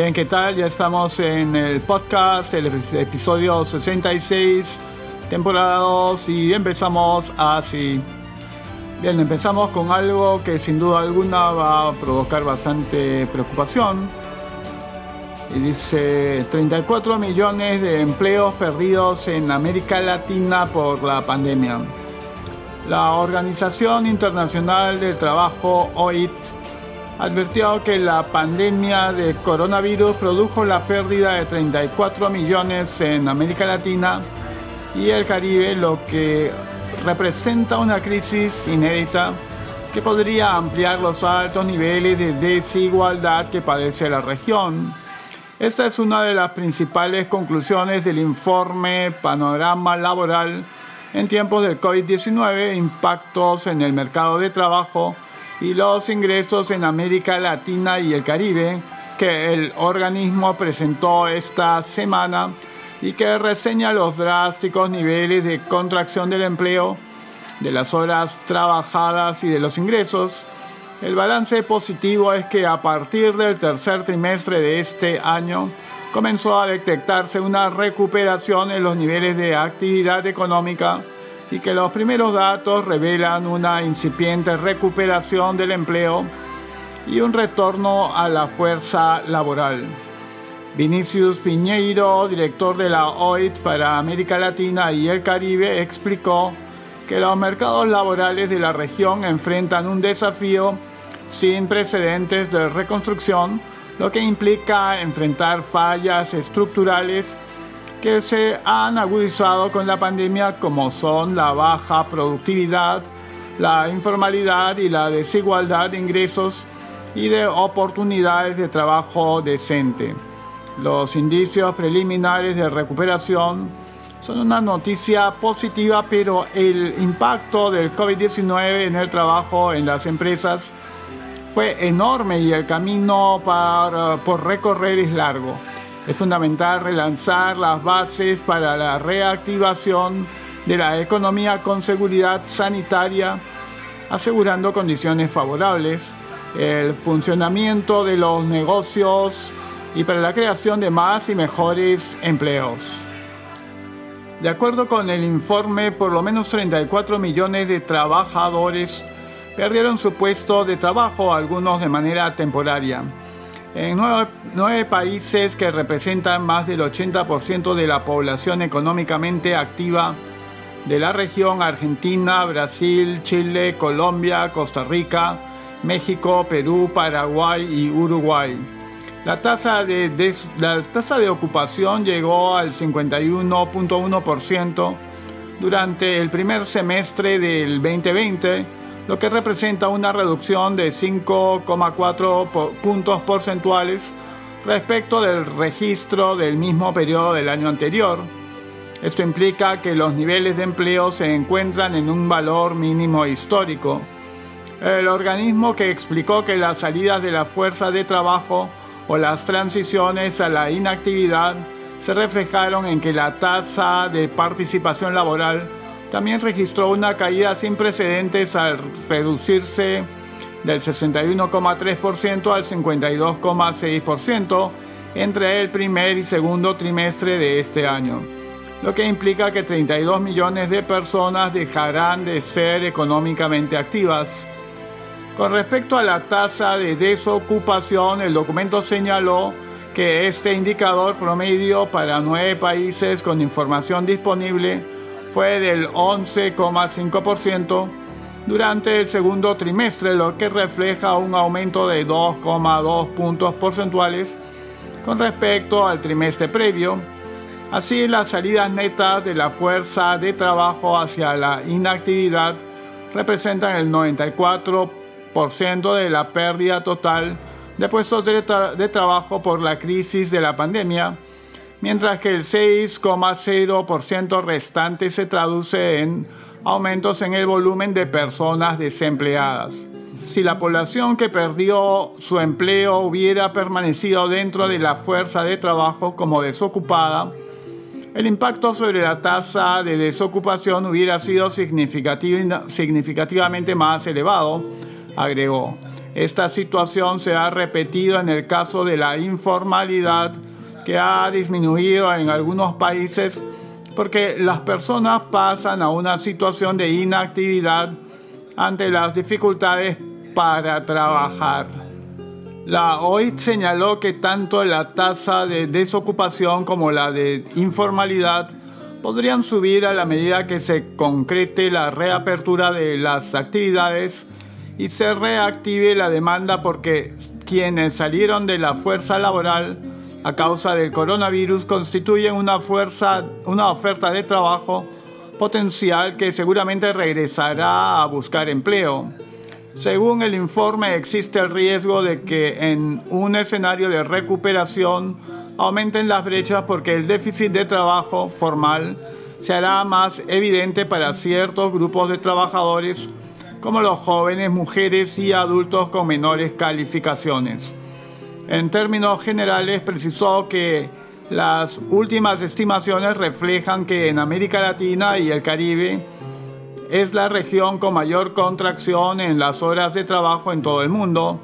Bien, ¿qué tal? Ya estamos en el podcast, el episodio 66, temporada 2 y empezamos así. Bien, empezamos con algo que sin duda alguna va a provocar bastante preocupación. Y dice 34 millones de empleos perdidos en América Latina por la pandemia. La Organización Internacional del Trabajo, OIT, advirtió que la pandemia de coronavirus produjo la pérdida de 34 millones en América Latina y el Caribe, lo que representa una crisis inédita que podría ampliar los altos niveles de desigualdad que padece la región. Esta es una de las principales conclusiones del informe Panorama Laboral en tiempos del COVID-19, impactos en el mercado de trabajo, y los ingresos en América Latina y el Caribe que el organismo presentó esta semana y que reseña los drásticos niveles de contracción del empleo, de las horas trabajadas y de los ingresos. El balance positivo es que a partir del tercer trimestre de este año comenzó a detectarse una recuperación en los niveles de actividad económica y que los primeros datos revelan una incipiente recuperación del empleo y un retorno a la fuerza laboral. Vinicius Piñeiro, director de la OIT para América Latina y el Caribe, explicó que los mercados laborales de la región enfrentan un desafío sin precedentes de reconstrucción, lo que implica enfrentar fallas estructurales que se han agudizado con la pandemia como son la baja productividad, la informalidad y la desigualdad de ingresos y de oportunidades de trabajo decente. Los indicios preliminares de recuperación son una noticia positiva, pero el impacto del COVID-19 en el trabajo en las empresas fue enorme y el camino por recorrer es largo. Es fundamental relanzar las bases para la reactivación de la economía con seguridad sanitaria, asegurando condiciones favorables, el funcionamiento de los negocios y para la creación de más y mejores empleos. De acuerdo con el informe, por lo menos 34 millones de trabajadores perdieron su puesto de trabajo, algunos de manera temporaria. En nueve, países que representan más del 80% de la población económicamente activa de la región, Argentina, Brasil, Chile, Colombia, Costa Rica, México, Perú, Paraguay y Uruguay. La tasa de, la tasa de ocupación llegó al 51.1% durante el primer semestre del 2020 lo que representa una reducción de 5,4 puntos porcentuales respecto del registro del mismo periodo del año anterior. Esto implica que los niveles de empleo se encuentran en un valor mínimo histórico. El organismo que explicó que las salidas de la fuerza de trabajo o las transiciones a la inactividad se reflejaron en que la tasa de participación laboral también registró una caída sin precedentes al reducirse del 61,3% al 52,6% entre el primer y segundo trimestre de este año, lo que implica que 32 millones de personas dejarán de ser económicamente activas. Con respecto a la tasa de desocupación, el documento señaló que este indicador promedio para nueve países con información disponible fue del 11,5% durante el segundo trimestre, lo que refleja un aumento de 2,2 puntos porcentuales con respecto al trimestre previo. Así, las salidas netas de la fuerza de trabajo hacia la inactividad representan el 94% de la pérdida total de puestos de, de trabajo por la crisis de la pandemia mientras que el 6,0% restante se traduce en aumentos en el volumen de personas desempleadas. Si la población que perdió su empleo hubiera permanecido dentro de la fuerza de trabajo como desocupada, el impacto sobre la tasa de desocupación hubiera sido significativamente más elevado, agregó. Esta situación se ha repetido en el caso de la informalidad que ha disminuido en algunos países porque las personas pasan a una situación de inactividad ante las dificultades para trabajar. La OIT señaló que tanto la tasa de desocupación como la de informalidad podrían subir a la medida que se concrete la reapertura de las actividades y se reactive la demanda porque quienes salieron de la fuerza laboral a causa del coronavirus constituyen una, fuerza, una oferta de trabajo potencial que seguramente regresará a buscar empleo. Según el informe, existe el riesgo de que en un escenario de recuperación aumenten las brechas porque el déficit de trabajo formal se hará más evidente para ciertos grupos de trabajadores como los jóvenes, mujeres y adultos con menores calificaciones. En términos generales, precisó que las últimas estimaciones reflejan que en América Latina y el Caribe es la región con mayor contracción en las horas de trabajo en todo el mundo,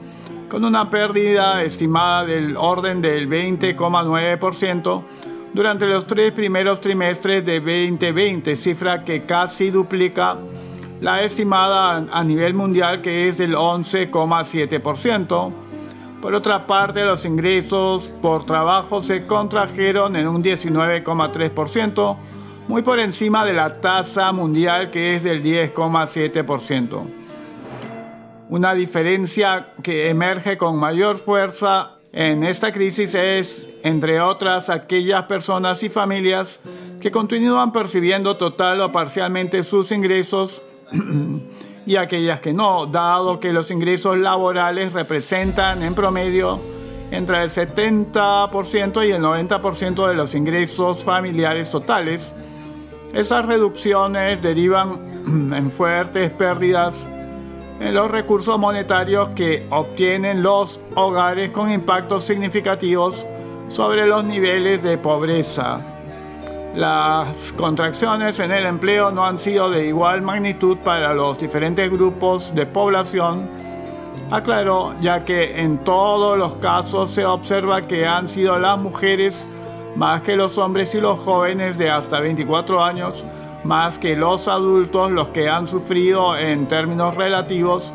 con una pérdida estimada del orden del 20,9% durante los tres primeros trimestres de 2020, cifra que casi duplica la estimada a nivel mundial que es del 11,7%. Por otra parte, los ingresos por trabajo se contrajeron en un 19,3%, muy por encima de la tasa mundial que es del 10,7%. Una diferencia que emerge con mayor fuerza en esta crisis es, entre otras, aquellas personas y familias que continúan percibiendo total o parcialmente sus ingresos y aquellas que no, dado que los ingresos laborales representan en promedio entre el 70% y el 90% de los ingresos familiares totales. Esas reducciones derivan en fuertes pérdidas en los recursos monetarios que obtienen los hogares con impactos significativos sobre los niveles de pobreza. Las contracciones en el empleo no han sido de igual magnitud para los diferentes grupos de población, aclaró, ya que en todos los casos se observa que han sido las mujeres más que los hombres y los jóvenes de hasta 24 años, más que los adultos los que han sufrido en términos relativos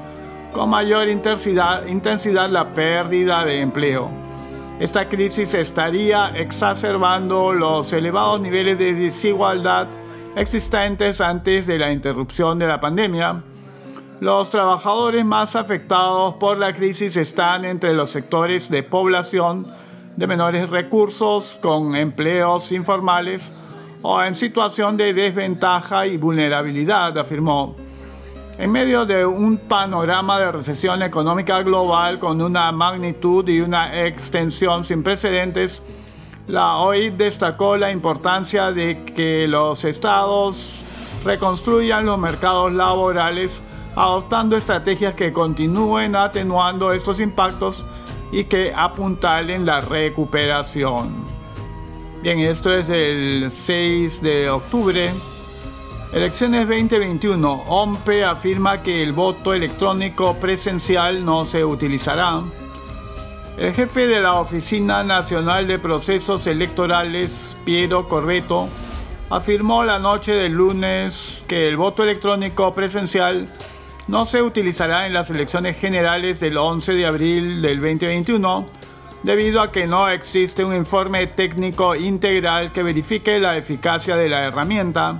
con mayor intensidad, intensidad la pérdida de empleo. Esta crisis estaría exacerbando los elevados niveles de desigualdad existentes antes de la interrupción de la pandemia. Los trabajadores más afectados por la crisis están entre los sectores de población de menores recursos, con empleos informales o en situación de desventaja y vulnerabilidad, afirmó. En medio de un panorama de recesión económica global con una magnitud y una extensión sin precedentes, la OIT destacó la importancia de que los estados reconstruyan los mercados laborales adoptando estrategias que continúen atenuando estos impactos y que apuntalen la recuperación. Bien, esto es el 6 de octubre Elecciones 2021. OMPE afirma que el voto electrónico presencial no se utilizará. El jefe de la Oficina Nacional de Procesos Electorales, Piero Corbeto, afirmó la noche del lunes que el voto electrónico presencial no se utilizará en las elecciones generales del 11 de abril del 2021 debido a que no existe un informe técnico integral que verifique la eficacia de la herramienta.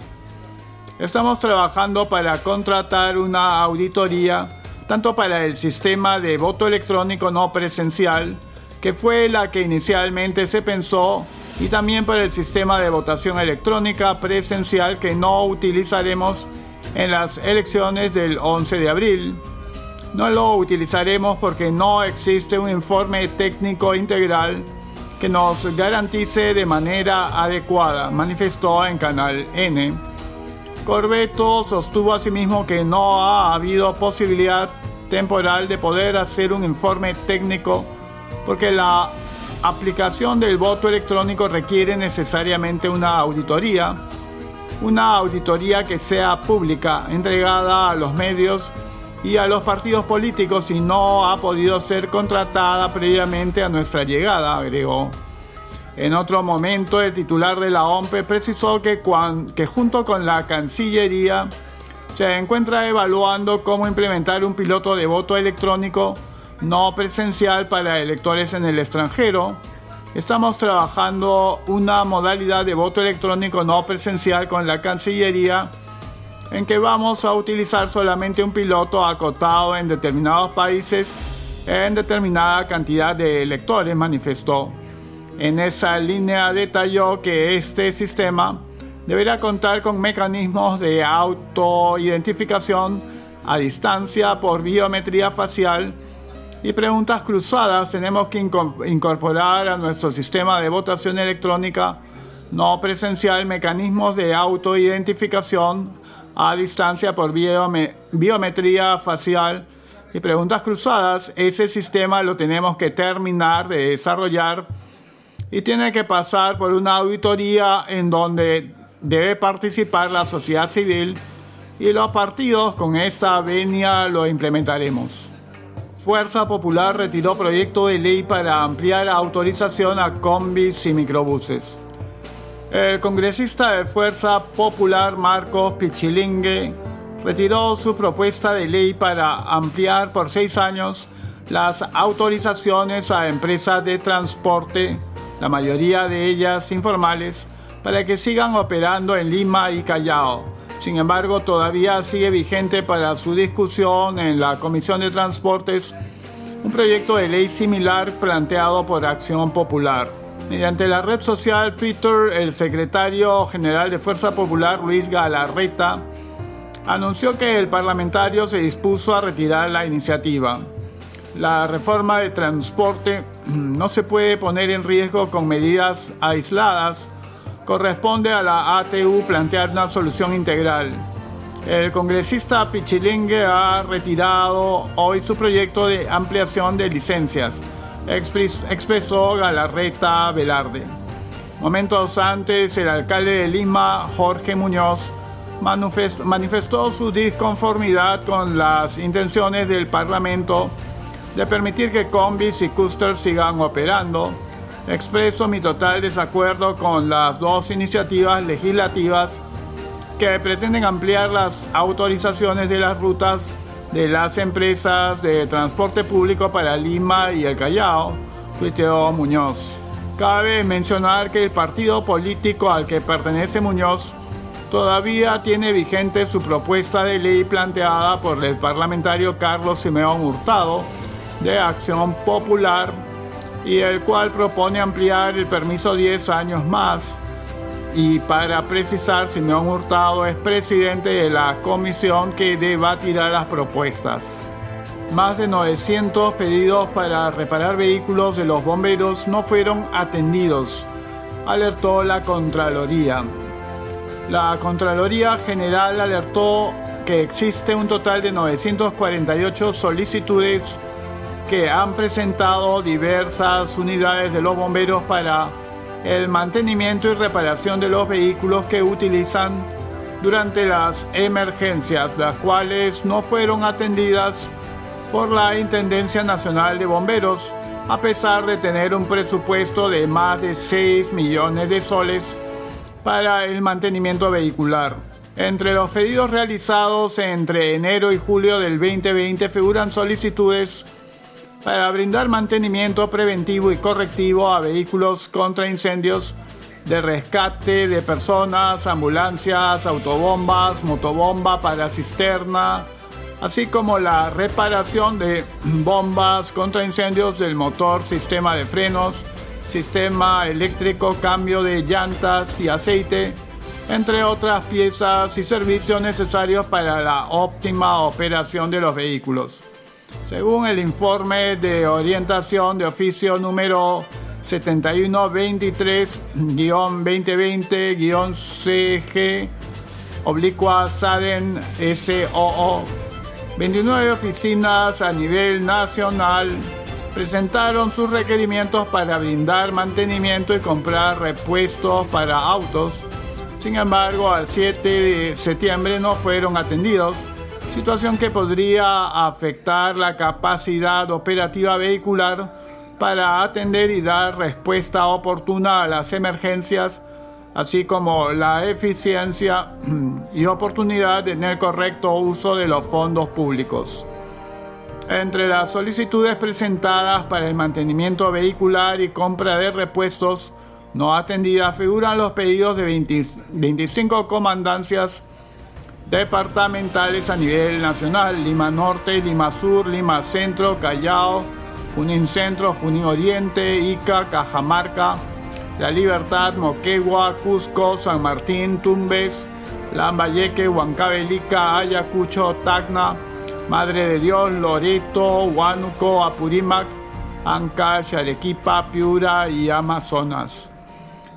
Estamos trabajando para contratar una auditoría tanto para el sistema de voto electrónico no presencial, que fue la que inicialmente se pensó, y también para el sistema de votación electrónica presencial que no utilizaremos en las elecciones del 11 de abril. No lo utilizaremos porque no existe un informe técnico integral que nos garantice de manera adecuada, manifestó en Canal N. Corbeto sostuvo asimismo que no ha habido posibilidad temporal de poder hacer un informe técnico porque la aplicación del voto electrónico requiere necesariamente una auditoría, una auditoría que sea pública, entregada a los medios y a los partidos políticos y no ha podido ser contratada previamente a nuestra llegada, agregó. En otro momento, el titular de la OMPE precisó que, que junto con la Cancillería se encuentra evaluando cómo implementar un piloto de voto electrónico no presencial para electores en el extranjero. Estamos trabajando una modalidad de voto electrónico no presencial con la Cancillería en que vamos a utilizar solamente un piloto acotado en determinados países en determinada cantidad de electores, manifestó. En esa línea detalló que este sistema deberá contar con mecanismos de autoidentificación a distancia por biometría facial y preguntas cruzadas. Tenemos que incorporar a nuestro sistema de votación electrónica no presencial mecanismos de autoidentificación a distancia por biometría facial y preguntas cruzadas. Ese sistema lo tenemos que terminar de desarrollar y tiene que pasar por una auditoría en donde debe participar la sociedad civil y los partidos con esta venia lo implementaremos. Fuerza Popular retiró proyecto de ley para ampliar autorización a combis y microbuses. El congresista de Fuerza Popular Marcos Pichilingue retiró su propuesta de ley para ampliar por seis años las autorizaciones a empresas de transporte la mayoría de ellas informales, para que sigan operando en Lima y Callao. Sin embargo, todavía sigue vigente para su discusión en la Comisión de Transportes un proyecto de ley similar planteado por Acción Popular. Mediante la red social Twitter, el secretario general de Fuerza Popular, Luis Galarreta, anunció que el parlamentario se dispuso a retirar la iniciativa. La reforma de transporte no se puede poner en riesgo con medidas aisladas. Corresponde a la ATU plantear una solución integral. El congresista Pichilingue ha retirado hoy su proyecto de ampliación de licencias, expresó Galarreta Velarde. Momentos antes, el alcalde de Lima, Jorge Muñoz, manifestó su disconformidad con las intenciones del Parlamento de permitir que combis y coasters sigan operando. Expreso mi total desacuerdo con las dos iniciativas legislativas que pretenden ampliar las autorizaciones de las rutas de las empresas de transporte público para Lima y el Callao, tuiteó Muñoz. Cabe mencionar que el partido político al que pertenece Muñoz todavía tiene vigente su propuesta de ley planteada por el parlamentario Carlos Simeón Hurtado, de Acción Popular y el cual propone ampliar el permiso 10 años más. Y para precisar, Simeón Hurtado es presidente de la comisión que debatirá las propuestas. Más de 900 pedidos para reparar vehículos de los bomberos no fueron atendidos, alertó la Contraloría. La Contraloría General alertó que existe un total de 948 solicitudes que han presentado diversas unidades de los bomberos para el mantenimiento y reparación de los vehículos que utilizan durante las emergencias, las cuales no fueron atendidas por la Intendencia Nacional de Bomberos, a pesar de tener un presupuesto de más de 6 millones de soles para el mantenimiento vehicular. Entre los pedidos realizados entre enero y julio del 2020 figuran solicitudes para brindar mantenimiento preventivo y correctivo a vehículos contra incendios de rescate de personas, ambulancias, autobombas, motobomba para cisterna, así como la reparación de bombas contra incendios del motor, sistema de frenos, sistema eléctrico, cambio de llantas y aceite, entre otras piezas y servicios necesarios para la óptima operación de los vehículos. Según el informe de orientación de oficio número 7123-2020-CG oblicua SADEN SOO, 29 oficinas a nivel nacional presentaron sus requerimientos para brindar mantenimiento y comprar repuestos para autos. Sin embargo, al 7 de septiembre no fueron atendidos situación que podría afectar la capacidad operativa vehicular para atender y dar respuesta oportuna a las emergencias, así como la eficiencia y oportunidad en el correcto uso de los fondos públicos. Entre las solicitudes presentadas para el mantenimiento vehicular y compra de repuestos no atendidas figuran los pedidos de 25 comandancias departamentales a nivel nacional, Lima Norte, Lima Sur, Lima Centro, Callao, Junín Centro, Junín Oriente, Ica, Cajamarca, La Libertad, Moquegua, Cusco, San Martín, Tumbes, Lambayeque, Huancavelica, Ayacucho, Tacna, Madre de Dios, Loreto, Huánuco, Apurímac, Ancash, Arequipa, Piura y Amazonas.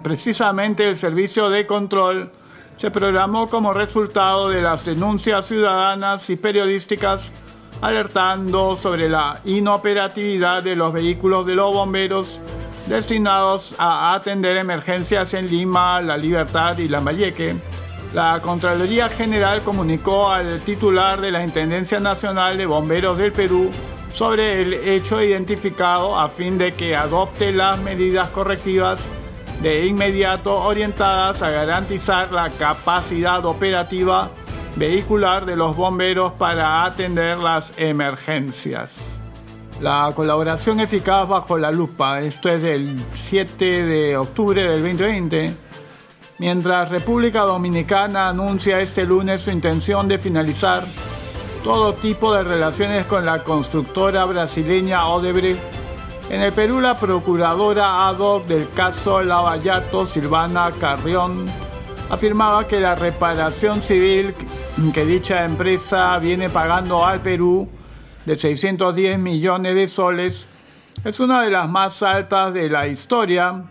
Precisamente el servicio de control se programó como resultado de las denuncias ciudadanas y periodísticas alertando sobre la inoperatividad de los vehículos de los bomberos destinados a atender emergencias en Lima, La Libertad y Lambayeque. La Contraloría General comunicó al titular de la Intendencia Nacional de Bomberos del Perú sobre el hecho identificado a fin de que adopte las medidas correctivas de inmediato orientadas a garantizar la capacidad operativa vehicular de los bomberos para atender las emergencias. La colaboración eficaz bajo la lupa, esto es del 7 de octubre del 2020, mientras República Dominicana anuncia este lunes su intención de finalizar todo tipo de relaciones con la constructora brasileña Odebrecht. En el Perú, la procuradora ad hoc del caso Lavallato, Silvana Carrión, afirmaba que la reparación civil que dicha empresa viene pagando al Perú de 610 millones de soles es una de las más altas de la historia.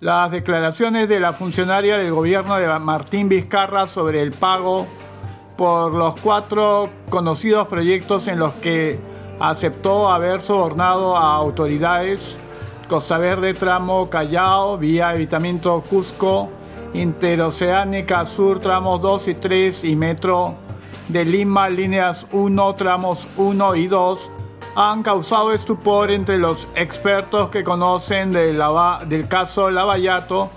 Las declaraciones de la funcionaria del gobierno de Martín Vizcarra sobre el pago por los cuatro conocidos proyectos en los que aceptó haber sobornado a autoridades Costa Verde Tramo Callao, Vía Evitamiento Cusco, Interoceánica Sur tramos 2 y 3 y Metro de Lima líneas 1 tramos 1 y 2 han causado estupor entre los expertos que conocen del caso Lavallato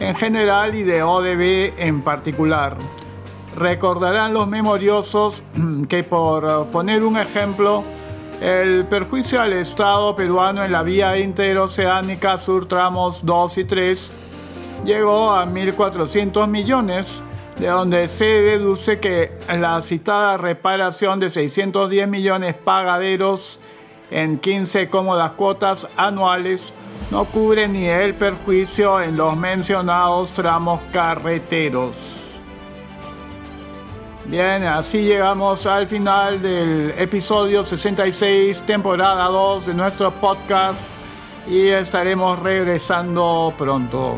en general y de ODB en particular. Recordarán los memoriosos que por poner un ejemplo, el perjuicio al Estado peruano en la vía interoceánica sur tramos 2 y 3 llegó a 1.400 millones, de donde se deduce que la citada reparación de 610 millones pagaderos en 15 cómodas cuotas anuales no cubre ni el perjuicio en los mencionados tramos carreteros. Bien, así llegamos al final del episodio 66, temporada 2 de nuestro podcast y estaremos regresando pronto.